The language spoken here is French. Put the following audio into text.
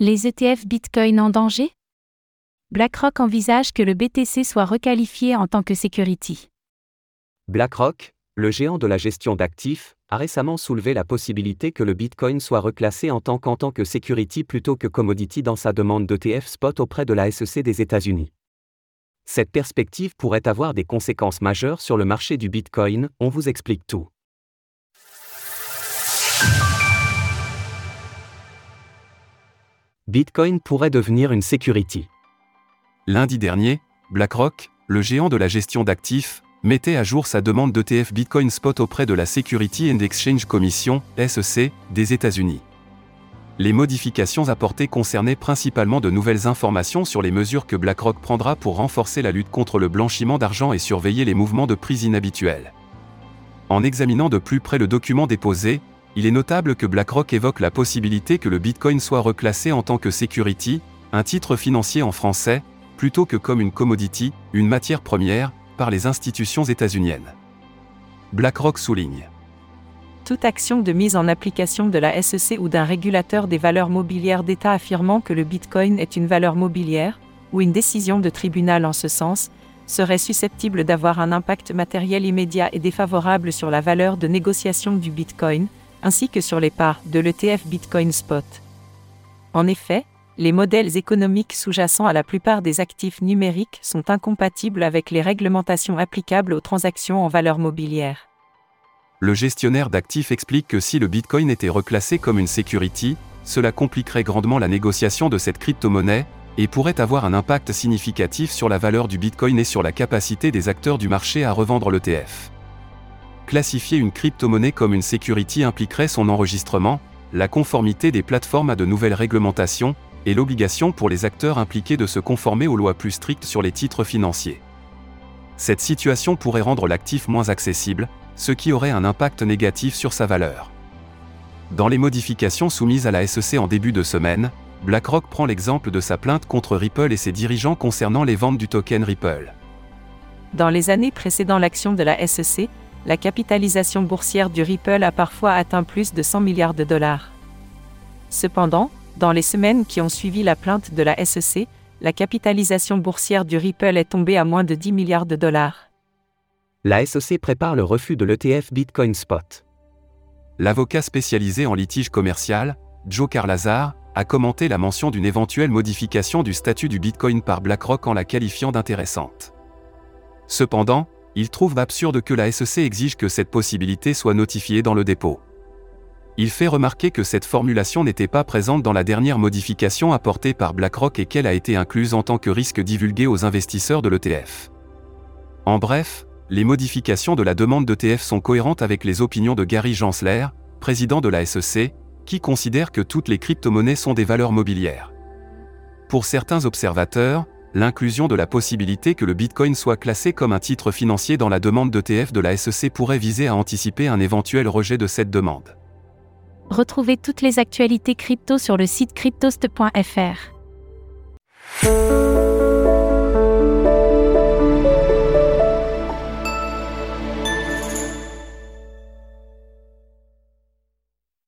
Les ETF Bitcoin en danger? BlackRock envisage que le BTC soit requalifié en tant que security. BlackRock, le géant de la gestion d'actifs, a récemment soulevé la possibilité que le Bitcoin soit reclassé en tant qu'en tant que security plutôt que commodity dans sa demande d'ETF spot auprès de la SEC des États-Unis. Cette perspective pourrait avoir des conséquences majeures sur le marché du Bitcoin, on vous explique tout. Bitcoin pourrait devenir une security. Lundi dernier, BlackRock, le géant de la gestion d'actifs, mettait à jour sa demande d'ETF Bitcoin Spot auprès de la Security and Exchange Commission, SEC, des États-Unis. Les modifications apportées concernaient principalement de nouvelles informations sur les mesures que BlackRock prendra pour renforcer la lutte contre le blanchiment d'argent et surveiller les mouvements de prix inhabituels. En examinant de plus près le document déposé, il est notable que BlackRock évoque la possibilité que le Bitcoin soit reclassé en tant que security, un titre financier en français, plutôt que comme une commodity, une matière première, par les institutions états-uniennes. BlackRock souligne. Toute action de mise en application de la SEC ou d'un régulateur des valeurs mobilières d'État affirmant que le Bitcoin est une valeur mobilière, ou une décision de tribunal en ce sens, serait susceptible d'avoir un impact matériel immédiat et défavorable sur la valeur de négociation du Bitcoin, ainsi que sur les parts de l'ETF Bitcoin Spot. En effet, les modèles économiques sous-jacents à la plupart des actifs numériques sont incompatibles avec les réglementations applicables aux transactions en valeur mobilière. Le gestionnaire d'actifs explique que si le Bitcoin était reclassé comme une security, cela compliquerait grandement la négociation de cette crypto-monnaie et pourrait avoir un impact significatif sur la valeur du Bitcoin et sur la capacité des acteurs du marché à revendre l'ETF. Classifier une crypto-monnaie comme une security impliquerait son enregistrement, la conformité des plateformes à de nouvelles réglementations, et l'obligation pour les acteurs impliqués de se conformer aux lois plus strictes sur les titres financiers. Cette situation pourrait rendre l'actif moins accessible, ce qui aurait un impact négatif sur sa valeur. Dans les modifications soumises à la SEC en début de semaine, BlackRock prend l'exemple de sa plainte contre Ripple et ses dirigeants concernant les ventes du token Ripple. Dans les années précédant l'action de la SEC, la capitalisation boursière du Ripple a parfois atteint plus de 100 milliards de dollars. Cependant, dans les semaines qui ont suivi la plainte de la SEC, la capitalisation boursière du Ripple est tombée à moins de 10 milliards de dollars. La SEC prépare le refus de l'ETF Bitcoin Spot. L'avocat spécialisé en litige commercial, Joe Carlazar, a commenté la mention d'une éventuelle modification du statut du Bitcoin par BlackRock en la qualifiant d'intéressante. Cependant, il trouve absurde que la SEC exige que cette possibilité soit notifiée dans le dépôt. Il fait remarquer que cette formulation n'était pas présente dans la dernière modification apportée par BlackRock et qu'elle a été incluse en tant que risque divulgué aux investisseurs de l'ETF. En bref, les modifications de la demande d'ETF sont cohérentes avec les opinions de Gary Gensler, président de la SEC, qui considère que toutes les crypto-monnaies sont des valeurs mobilières. Pour certains observateurs, l'inclusion de la possibilité que le Bitcoin soit classé comme un titre financier dans la demande d'ETF de la SEC pourrait viser à anticiper un éventuel rejet de cette demande. Retrouvez toutes les actualités crypto sur le site cryptost.fr.